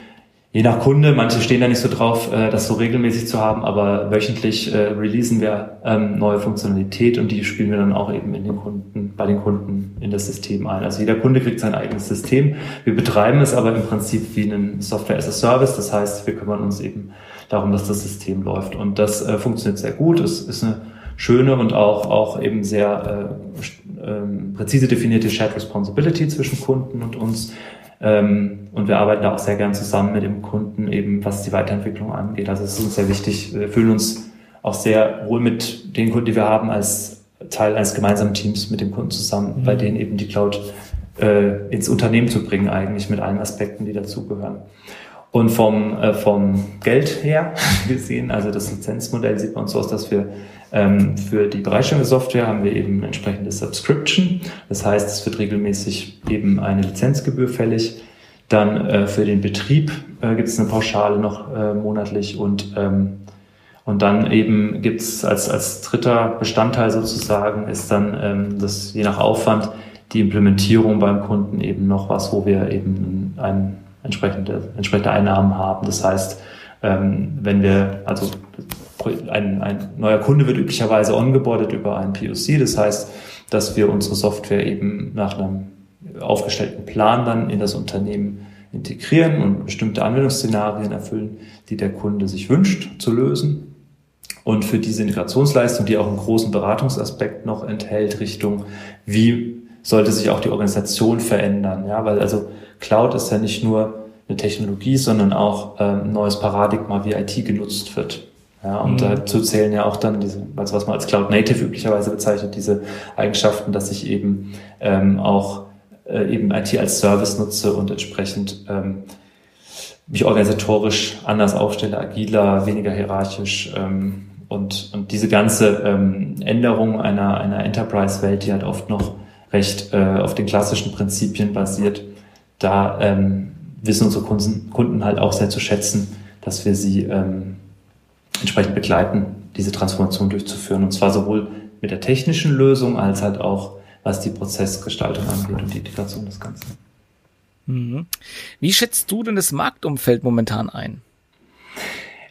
je nach Kunde, manche stehen da nicht so drauf, äh, das so regelmäßig zu haben, aber wöchentlich äh, releasen wir ähm, neue Funktionalität und die spielen wir dann auch eben in den Kunden, bei den Kunden in das System ein. Also jeder Kunde kriegt sein eigenes System. Wir betreiben es aber im Prinzip wie einen Software as a Service. Das heißt, wir kümmern uns eben darum, dass das System läuft. Und das äh, funktioniert sehr gut. Es ist eine schöne und auch, auch eben sehr äh, äh, präzise definierte Shared Responsibility zwischen Kunden und uns. Ähm, und wir arbeiten da auch sehr gern zusammen mit dem Kunden, eben was die Weiterentwicklung angeht. Also es ist uns sehr wichtig. Wir fühlen uns auch sehr wohl mit den Kunden, die wir haben, als Teil eines gemeinsamen Teams mit dem Kunden zusammen, mhm. bei denen eben die Cloud äh, ins Unternehmen zu bringen, eigentlich mit allen Aspekten, die dazugehören. Und vom, äh, vom Geld her gesehen, also das Lizenzmodell sieht man so aus, dass wir ähm, für die Bereitstellung der Software haben wir eben entsprechende Subscription. Das heißt, es wird regelmäßig eben eine Lizenzgebühr fällig. Dann äh, für den Betrieb äh, gibt es eine Pauschale noch äh, monatlich und ähm, und dann eben gibt es als, als dritter Bestandteil sozusagen ist dann ähm, das je nach Aufwand die Implementierung beim Kunden eben noch was, wo wir eben ein, entsprechende, entsprechende Einnahmen haben. Das heißt, ähm, wenn wir, also ein, ein neuer Kunde wird üblicherweise ongeboardet über ein POC. Das heißt, dass wir unsere Software eben nach einem aufgestellten Plan dann in das Unternehmen integrieren und bestimmte Anwendungsszenarien erfüllen, die der Kunde sich wünscht zu lösen. Und für diese Integrationsleistung, die auch einen großen Beratungsaspekt noch enthält, Richtung, wie sollte sich auch die Organisation verändern? Ja, weil also Cloud ist ja nicht nur eine Technologie, sondern auch ähm, ein neues Paradigma, wie IT genutzt wird. Ja, und mhm. dazu zählen ja auch dann diese, also was man als Cloud Native üblicherweise bezeichnet, diese Eigenschaften, dass ich eben ähm, auch äh, eben IT als Service nutze und entsprechend ähm, mich organisatorisch anders aufstelle, agiler, weniger hierarchisch ähm, und, und diese ganze ähm, Änderung einer, einer Enterprise-Welt, die halt oft noch recht äh, auf den klassischen Prinzipien basiert, da ähm, wissen unsere Kunden, Kunden halt auch sehr zu schätzen, dass wir sie ähm, entsprechend begleiten, diese Transformation durchzuführen. Und zwar sowohl mit der technischen Lösung als halt auch, was die Prozessgestaltung angeht und die Integration des Ganzen. Mhm. Wie schätzt du denn das Marktumfeld momentan ein?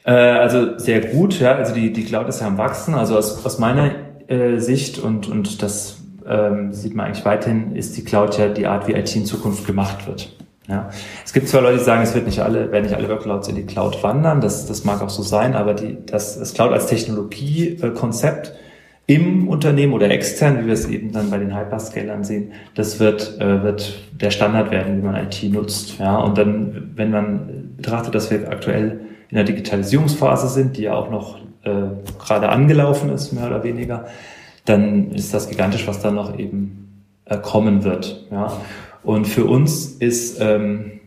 Äh, also sehr gut, ja. Also die, die Cloud ist ja am Wachsen. Also aus, aus meiner äh, Sicht und, und das ähm, sieht man eigentlich weiterhin, ist die Cloud ja die Art, wie IT in Zukunft gemacht wird. Ja. Es gibt zwar Leute, die sagen, es wird nicht alle, werden nicht alle Workloads in die Cloud wandern, das, das mag auch so sein, aber die, das, das Cloud als Technologiekonzept im Unternehmen oder extern, wie wir es eben dann bei den Hyperscalern sehen, das wird, äh, wird der Standard werden, wie man IT nutzt. Ja. Und dann, wenn man betrachtet, dass wir aktuell in der Digitalisierungsphase sind, die ja auch noch äh, gerade angelaufen ist, mehr oder weniger, dann ist das gigantisch, was da noch eben äh, kommen wird. Ja. Und für uns ist, ähm,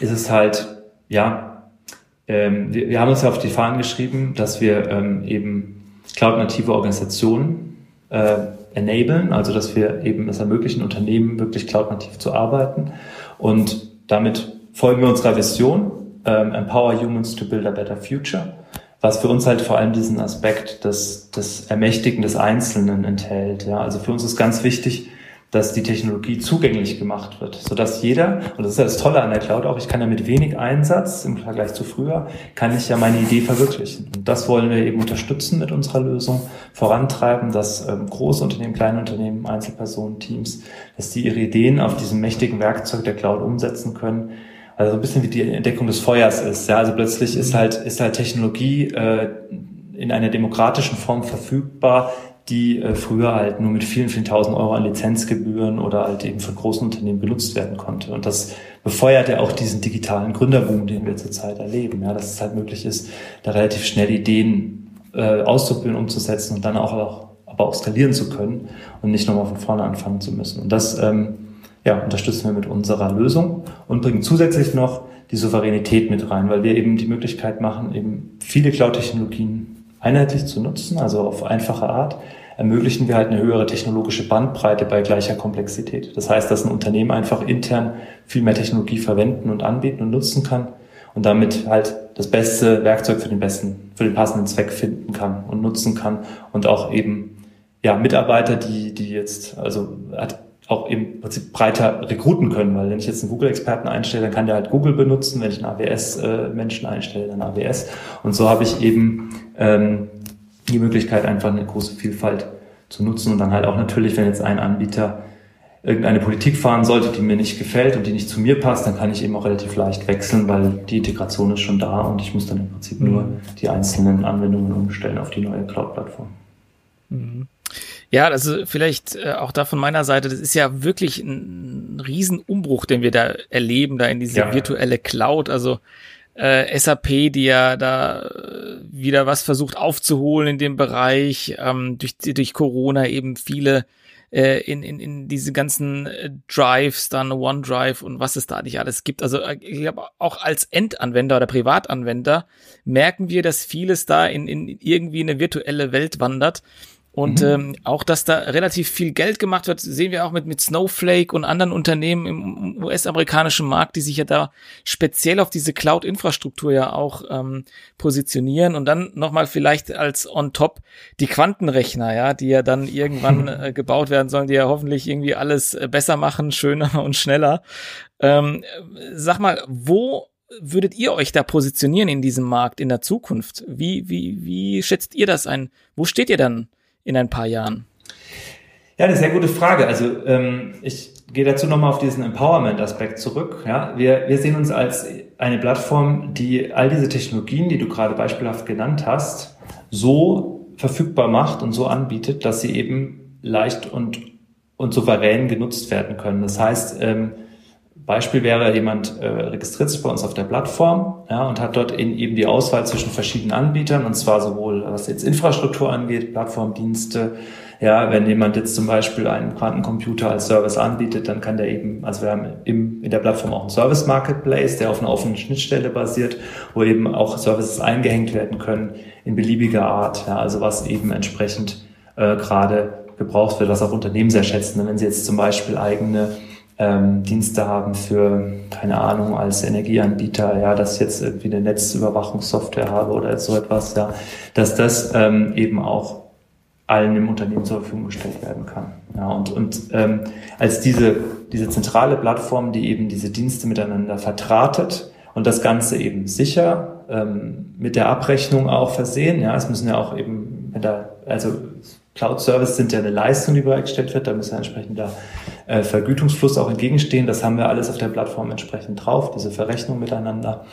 ist es halt, ja, ähm, wir, wir haben uns ja auf die Fahnen geschrieben, dass wir ähm, eben cloud-native Organisationen äh, enablen, also dass wir eben es ermöglichen, Unternehmen wirklich cloud-nativ zu arbeiten. Und damit folgen wir unserer Vision, ähm, Empower Humans to Build a Better Future, was für uns halt vor allem diesen Aspekt des, des Ermächtigen des Einzelnen enthält. Ja, also für uns ist ganz wichtig, dass die Technologie zugänglich gemacht wird, sodass jeder, und das ist ja das Tolle an der Cloud auch, ich kann ja mit wenig Einsatz im Vergleich zu früher, kann ich ja meine Idee verwirklichen. Und das wollen wir eben unterstützen mit unserer Lösung, vorantreiben, dass ähm, große Unternehmen, kleine Unternehmen, Einzelpersonen, Teams, dass die ihre Ideen auf diesem mächtigen Werkzeug der Cloud umsetzen können. Also ein bisschen wie die Entdeckung des Feuers ist. Ja, also plötzlich ist halt, ist halt Technologie äh, in einer demokratischen Form verfügbar, die äh, früher halt nur mit vielen, vielen tausend Euro an Lizenzgebühren oder halt eben von großen Unternehmen genutzt werden konnte. Und das befeuert ja auch diesen digitalen Gründerboom, den wir zurzeit erleben. Ja, dass es halt möglich ist, da relativ schnell Ideen äh, auszuprobieren, umzusetzen und dann auch, auch aber auch skalieren zu können und nicht nochmal von vorne anfangen zu müssen. Und das ähm, ja, unterstützen wir mit unserer Lösung und bringen zusätzlich noch die Souveränität mit rein, weil wir eben die Möglichkeit machen, eben viele Cloud-Technologien einheitlich zu nutzen, also auf einfache Art, ermöglichen wir halt eine höhere technologische Bandbreite bei gleicher Komplexität. Das heißt, dass ein Unternehmen einfach intern viel mehr Technologie verwenden und anbieten und nutzen kann und damit halt das beste Werkzeug für den besten, für den passenden Zweck finden kann und nutzen kann und auch eben ja Mitarbeiter, die die jetzt also auch im Prinzip breiter rekruten können, weil wenn ich jetzt einen Google-Experten einstelle, dann kann der halt Google benutzen, wenn ich einen AWS-Menschen einstelle, dann AWS. Und so habe ich eben ähm, die Möglichkeit, einfach eine große Vielfalt zu nutzen und dann halt auch natürlich, wenn jetzt ein Anbieter irgendeine Politik fahren sollte, die mir nicht gefällt und die nicht zu mir passt, dann kann ich eben auch relativ leicht wechseln, weil die Integration ist schon da und ich muss dann im Prinzip nur mhm. die einzelnen Anwendungen umstellen auf die neue Cloud-Plattform. Mhm. Ja, also vielleicht äh, auch da von meiner Seite, das ist ja wirklich ein Riesenumbruch, den wir da erleben, da in diese ja. virtuelle Cloud. Also äh, SAP, die ja da äh, wieder was versucht aufzuholen in dem Bereich, ähm, durch, durch Corona eben viele äh, in, in, in diese ganzen äh, Drives, dann OneDrive und was es da nicht alles gibt. Also äh, ich glaube, auch als Endanwender oder Privatanwender merken wir, dass vieles da in, in irgendwie eine virtuelle Welt wandert und mhm. ähm, auch, dass da relativ viel Geld gemacht wird, sehen wir auch mit, mit Snowflake und anderen Unternehmen im US-amerikanischen Markt, die sich ja da speziell auf diese Cloud-Infrastruktur ja auch ähm, positionieren. Und dann nochmal vielleicht als on top die Quantenrechner, ja, die ja dann irgendwann äh, gebaut werden sollen, die ja hoffentlich irgendwie alles äh, besser machen, schöner und schneller. Ähm, sag mal, wo würdet ihr euch da positionieren in diesem Markt in der Zukunft? Wie, wie, wie schätzt ihr das ein? Wo steht ihr dann in ein paar Jahren? Ja, eine sehr gute Frage. Also ähm, ich gehe dazu nochmal auf diesen Empowerment-Aspekt zurück. Ja, wir, wir sehen uns als eine Plattform, die all diese Technologien, die du gerade beispielhaft genannt hast, so verfügbar macht und so anbietet, dass sie eben leicht und, und souverän genutzt werden können. Das heißt, ähm, Beispiel wäre, jemand äh, registriert sich bei uns auf der Plattform ja, und hat dort in, eben die Auswahl zwischen verschiedenen Anbietern, und zwar sowohl was jetzt Infrastruktur angeht, Plattformdienste. Ja, wenn jemand jetzt zum Beispiel einen Quantencomputer als Service anbietet, dann kann der eben, also wir haben im, in der Plattform auch einen Service Marketplace, der auf einer offenen Schnittstelle basiert, wo eben auch Services eingehängt werden können in beliebiger Art. Ja, also was eben entsprechend äh, gerade gebraucht wird, was auch Unternehmen sehr schätzen. Wenn sie jetzt zum Beispiel eigene ähm, Dienste haben für, keine Ahnung, als Energieanbieter, ja, dass ich jetzt irgendwie eine Netzüberwachungssoftware habe oder so etwas, ja, dass das ähm, eben auch allen im Unternehmen zur Verfügung gestellt werden kann. Ja, und und ähm, als diese, diese zentrale Plattform, die eben diese Dienste miteinander vertratet und das Ganze eben sicher ähm, mit der Abrechnung auch versehen, ja, es müssen ja auch eben, wenn da, also Cloud-Service sind ja eine Leistung, die bereitgestellt wird, da muss ja entsprechend der äh, Vergütungsfluss auch entgegenstehen. Das haben wir alles auf der Plattform entsprechend drauf, diese Verrechnung miteinander.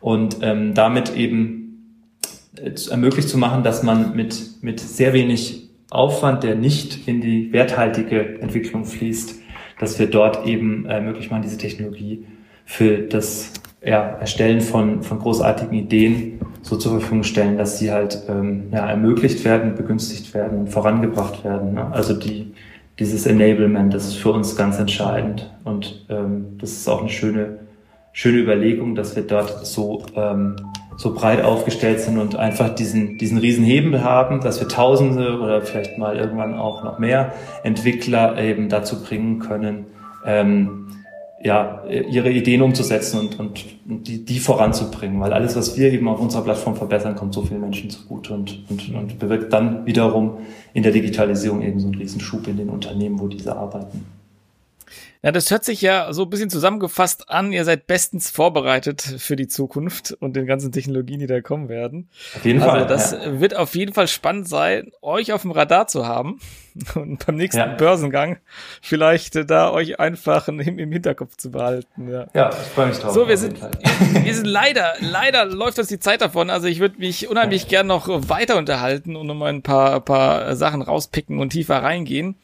Und ähm, damit eben äh, ermöglicht zu machen, dass man mit, mit sehr wenig Aufwand, der nicht in die werthaltige Entwicklung fließt, dass wir dort eben äh, möglich machen, diese Technologie für das ja, Erstellen von, von großartigen Ideen so zur Verfügung stellen, dass sie halt ähm, ja, ermöglicht werden, begünstigt werden vorangebracht werden. Ne? Also die, dieses Enablement, das ist für uns ganz entscheidend. Und ähm, das ist auch eine schöne, schöne Überlegung, dass wir dort so ähm, so breit aufgestellt sind und einfach diesen, diesen riesen Hebel haben, dass wir Tausende oder vielleicht mal irgendwann auch noch mehr Entwickler eben dazu bringen können, ähm, ja, ihre Ideen umzusetzen und, und, und die, die voranzubringen, weil alles, was wir eben auf unserer Plattform verbessern, kommt so vielen Menschen zugute und, und, und bewirkt dann wiederum in der Digitalisierung eben so einen Riesenschub in den Unternehmen, wo diese arbeiten. Ja, das hört sich ja so ein bisschen zusammengefasst an. Ihr seid bestens vorbereitet für die Zukunft und den ganzen Technologien, die da kommen werden. Auf jeden also Fall. Das ja. wird auf jeden Fall spannend sein, euch auf dem Radar zu haben und beim nächsten ja. Börsengang vielleicht äh, da euch einfach im, im Hinterkopf zu behalten. Ja, ja ich freue mich drauf. So, wir sind, wir sind leider, leider läuft uns die Zeit davon. Also ich würde mich unheimlich gern noch weiter unterhalten und nochmal ein paar, paar Sachen rauspicken und tiefer reingehen.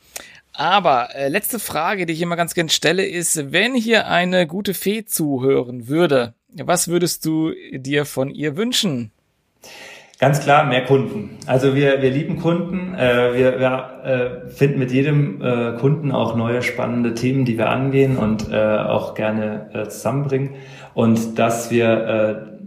Aber äh, letzte Frage, die ich immer ganz gern stelle, ist, wenn hier eine gute Fee zuhören würde, was würdest du dir von ihr wünschen? Ganz klar, mehr Kunden. Also wir, wir lieben Kunden. Äh, wir wir äh, finden mit jedem äh, Kunden auch neue spannende Themen, die wir angehen und äh, auch gerne äh, zusammenbringen. Und dass wir äh,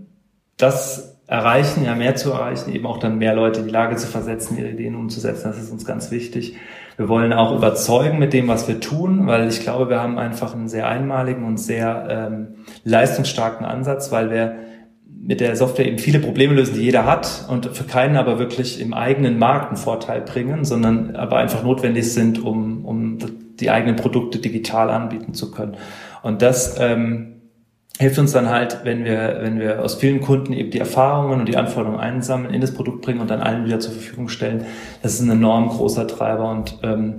das erreichen, ja mehr zu erreichen, eben auch dann mehr Leute in die Lage zu versetzen, ihre Ideen umzusetzen, das ist uns ganz wichtig. Wir wollen auch überzeugen mit dem, was wir tun, weil ich glaube, wir haben einfach einen sehr einmaligen und sehr ähm, leistungsstarken Ansatz, weil wir mit der Software eben viele Probleme lösen, die jeder hat und für keinen aber wirklich im eigenen Markt einen Vorteil bringen, sondern aber einfach notwendig sind, um, um die eigenen Produkte digital anbieten zu können. Und das ähm, hilft uns dann halt, wenn wir, wenn wir aus vielen Kunden eben die Erfahrungen und die Anforderungen einsammeln, in das Produkt bringen und dann allen wieder zur Verfügung stellen. Das ist ein enorm großer Treiber und ähm,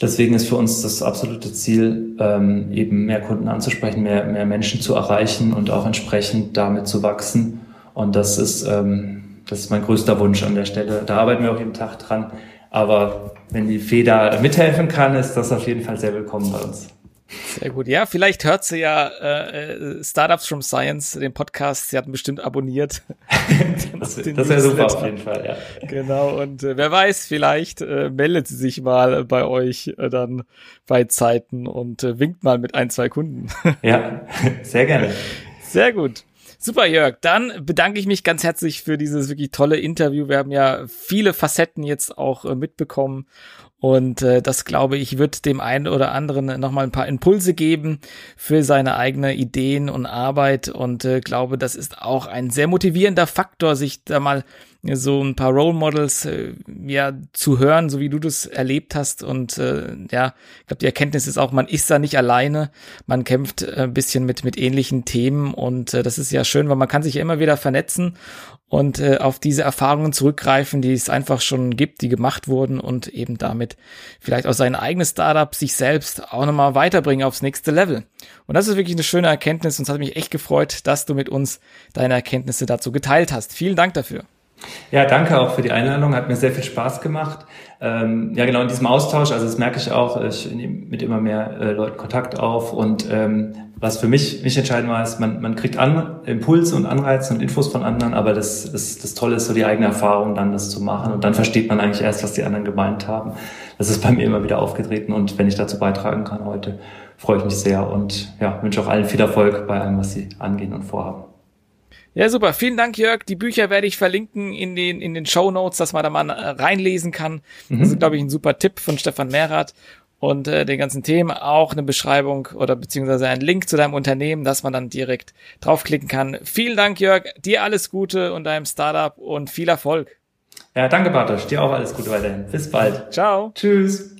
deswegen ist für uns das absolute Ziel, ähm, eben mehr Kunden anzusprechen, mehr, mehr Menschen zu erreichen und auch entsprechend damit zu wachsen. Und das ist, ähm, das ist mein größter Wunsch an der Stelle. Da arbeiten wir auch jeden Tag dran. Aber wenn die Feder mithelfen kann, ist das auf jeden Fall sehr willkommen bei uns. Sehr gut. Ja, vielleicht hört sie ja äh, Startups from Science, den Podcast. Sie hatten bestimmt abonniert. das das wäre super auf jeden Fall, ja. Genau. Und äh, wer weiß, vielleicht äh, meldet sie sich mal bei euch äh, dann bei Zeiten und äh, winkt mal mit ein, zwei Kunden. ja, sehr gerne. Sehr gut. Super, Jörg. Dann bedanke ich mich ganz herzlich für dieses wirklich tolle Interview. Wir haben ja viele Facetten jetzt auch äh, mitbekommen und äh, das, glaube ich, wird dem einen oder anderen nochmal ein paar Impulse geben für seine eigene Ideen und Arbeit. Und äh, glaube, das ist auch ein sehr motivierender Faktor, sich da mal so ein paar Role Models äh, ja zu hören, so wie du das erlebt hast. Und äh, ja, ich glaube, die Erkenntnis ist auch, man ist da nicht alleine. Man kämpft äh, ein bisschen mit mit ähnlichen Themen und äh, das ist ja schön, weil man kann sich ja immer wieder vernetzen und äh, auf diese Erfahrungen zurückgreifen, die es einfach schon gibt, die gemacht wurden und eben damit vielleicht auch sein eigenes Startup sich selbst auch nochmal weiterbringen aufs nächste Level. Und das ist wirklich eine schöne Erkenntnis und es hat mich echt gefreut, dass du mit uns deine Erkenntnisse dazu geteilt hast. Vielen Dank dafür. Ja, danke auch für die Einladung. Hat mir sehr viel Spaß gemacht. Ähm, ja, genau in diesem Austausch, also das merke ich auch, ich nehme mit immer mehr äh, Leuten Kontakt auf und ähm, was für mich nicht entscheidend war, ist, man, man kriegt an, Impulse und Anreize und Infos von anderen, aber das, das, das Tolle ist so die eigene Erfahrung, dann das zu machen und dann versteht man eigentlich erst, was die anderen gemeint haben. Das ist bei mir immer wieder aufgetreten und wenn ich dazu beitragen kann heute, freue ich mich sehr und ja, wünsche auch allen viel Erfolg bei allem, was sie angehen und vorhaben. Ja, super. Vielen Dank, Jörg. Die Bücher werde ich verlinken in den, in den Show Notes, dass man da mal reinlesen kann. Mhm. Das ist, mhm. glaube ich, ein super Tipp von Stefan Mehrath und äh, den ganzen Themen auch eine Beschreibung oder beziehungsweise ein Link zu deinem Unternehmen, dass man dann direkt draufklicken kann. Vielen Dank, Jörg. Dir alles Gute und deinem Startup und viel Erfolg. Ja, danke, Bartosch. Dir auch alles Gute weiterhin. Bis bald. Ciao. Tschüss.